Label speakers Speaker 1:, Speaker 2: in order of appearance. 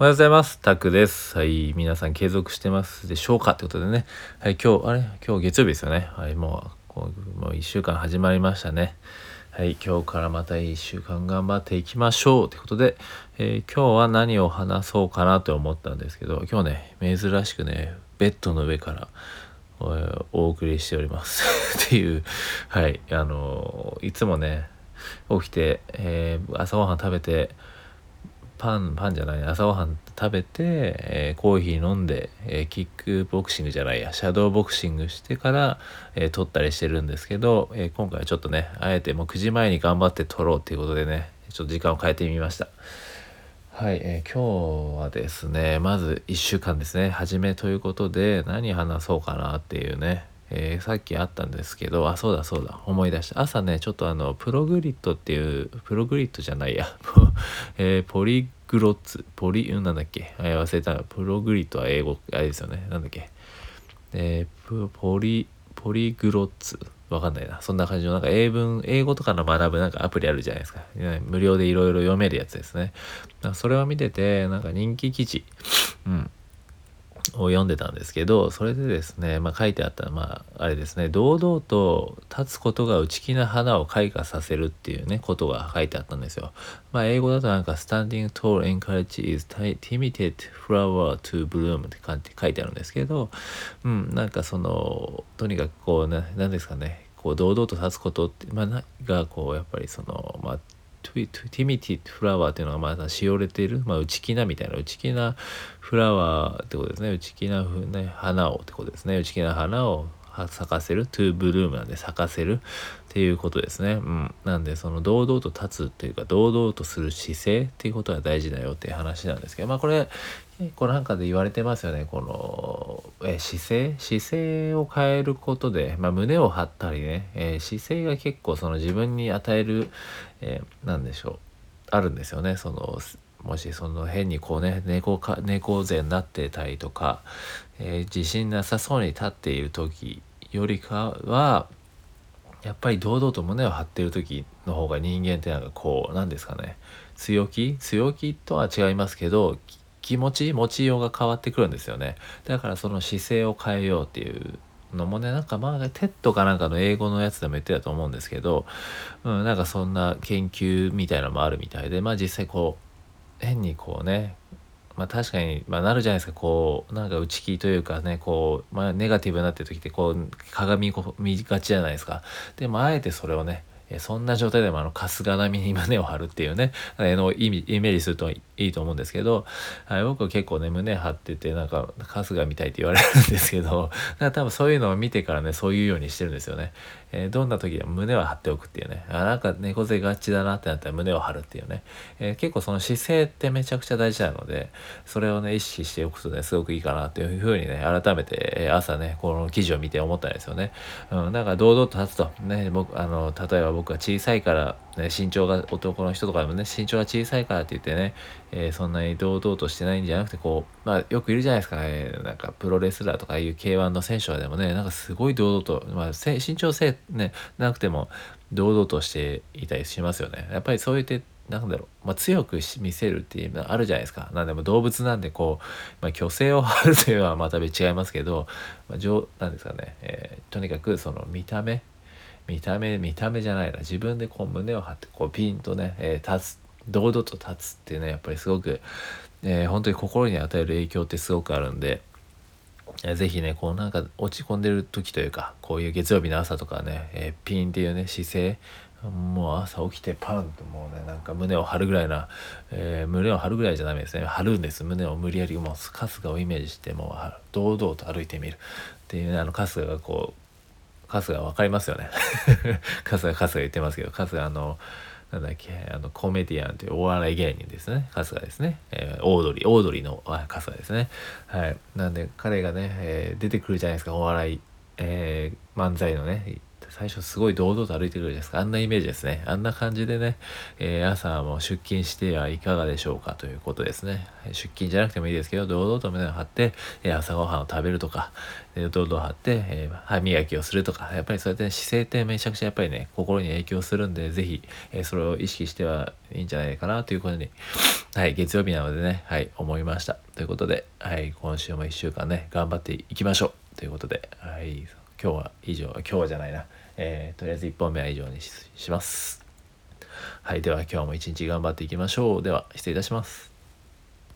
Speaker 1: おはようございます。タクです。はい、皆さん継続してますでしょうかってことでね。はい、今日、あれ？今日月曜日ですよね。はい、もう、こうもう1週間始まりましたね。はい、今日からまた1週間頑張っていきましょうということで、えー、今日は何を話そうかなと思ったんですけど、今日ね、珍しくね、ベッドの上からお送りしております っていう、はい、あのいつもね、起きて、えー、朝ごはん食べて、パンパンじゃない朝ごはん食べて、えー、コーヒー飲んで、えー、キックボクシングじゃないやシャドーボクシングしてから、えー、撮ったりしてるんですけど、え今回はちょっとねあえてもう9時前に頑張って撮ろうっていうことでねちょっと時間を変えてみました。はい、え今日はですねまず1週間ですね初めということで何話そうかなっていうねえー、さっきあったんですけどあそうだそうだ思い出した朝ねちょっとあのプログリッドっていうプログリッドじゃないや、えー、ポリグロッツポリなんだっけ、えー、忘れたプログリッドは英語あれですよねなんだっけ？えー、ポリポリグロッツわかんないな。そんな感じの、なんか英文、英語とかの学ぶなんかアプリあるじゃないですか。無料でいろいろ読めるやつですね。それを見てて、なんか人気記事。うん。を読んでたんですけどそれでですね、まあ、書いてあったまああれですね堂々と立つことが内気な花を開花させるっていうねことが書いてあったんですよ。まあ英語だとなんか Standing tall encourage is timid flower to bloom って書いてあるんですけど、うん、なんかそのとにかくこう何ですかねこう堂々と立つことって、まあ、がこうやっぱりそのまあトゥティミティフラワーっていうのがまだしおれている、まあ、内気なみたいな内気なフラワーってことですね内気な、ね、花をってことですね内気な花を咲かせるトゥーブルームなんで咲かせるっていうことですね。うん。なんでその堂々と立つっていうか堂々とする姿勢っていうことが大事だよっていう話なんですけどまあこれこれなんかで言われてますよねこのえ姿勢姿勢を変えることで、まあ、胸を張ったりね、えー、姿勢が結構その自分に与える、えー、何でしょうあるんですよね。そのもしその変にこうね猫か猫背になってたりとか、えー、自信なさそうに立っている時よりかはやっぱり堂々と胸を張ってる時の方が人間ってなんかこう何ですかね強気？強気とは違いますけど気持ち持ちようが変わってくるんですよね。だからその姿勢を変えようっていうのもねなんかまあ TED かなんかの英語のやつでも言ってたと思うんですけど、うん、なんかそんな研究みたいなのもあるみたいでまあ実際こう変にこうねまあ確かに、まあ、なるじゃないですか。こうなんか内気というかねこう、まあ、ネガティブになってる時ってこう鏡見がちじゃないですか。でもあえてそれをねそんな状態でもあの春日並みに胸を張るっていうね、の意味イメージするといいと思うんですけど、はい、僕は結構ね胸張っててなんか春日みたいって言われるんですけど 多分そういうのを見てからねそういうようにしてるんですよね。えー、どんな時でも胸を張っておくっていうねあなんか猫背がちだなってなったら胸を張るっていうね、えー、結構その姿勢ってめちゃくちゃ大事なのでそれをね意識しておくとねすごくいいかなっていうふうにね改めて、朝ねこの記事を見て思ったんですよね。うん、なんか堂々と立つとね僕あの例えば僕は小さいからね、身長が男の人とかでもね身長が小さいからって言ってね、えー、そんなに堂々としてないんじゃなくてこうまあよくいるじゃないですかねなんかプロレスラーとかいう K1 の選手はでもねなんかすごい堂々と、まあ、身長せねなくても堂々としていたりしますよねやっぱりそう言ってなんだろう、まあ、強く見せるっていうのあるじゃないですか。なんでも動物なんでこう、まあ、虚勢を張るというのはまた違いますけど、まあ、なんですかね、えー、とにかくその見た目見た目見た目じゃないな自分でこう胸を張ってこうピンとね、えー、立つ堂々と立つっていうねやっぱりすごく、えー、本当に心に与える影響ってすごくあるんで。ぜひね、こうなんか落ち込んでる時というか、こういう月曜日の朝とかね、えー、ピンっていうね、姿勢、もう朝起きてパンともうね、なんか胸を張るぐらいな、えー、胸を張るぐらいじゃダメですね。張るんです。胸を無理やりもう春日をイメージして、もう堂々と歩いてみるっていうね、あの春日がこう、春日分かりますよね。春日春日言ってますけど春日あのなんだっけあのコメディアンというお笑い芸人ですね。春日ですね、えー、オードリーオードリーの春日ですね。はい。なんで彼がね、えー、出てくるじゃないですか。お笑い、えー、漫才のね最初すごい堂々と歩いてくるじゃないですか。あんなイメージですね。あんな感じでね、えー、朝も出勤してはいかがでしょうかということですね。出勤じゃなくてもいいですけど堂々と胸を張って、えー、朝ごはんを食べるとか、えー、堂々張って、え、歯磨きをするとかやっぱりそうやって、ね、姿勢ってめちゃくちゃやっぱりね心に影響するんで是非、え、それを意識してはいいんじゃないかなということにはい月曜日なのでねはい思いました。ということではい今週も1週間ね頑張っていきましょう。ということではい今日は以上今日じゃないなえー、とりあえず1本目は以上にします。はい、では今日も一日頑張っていきましょう。では、失礼いたします。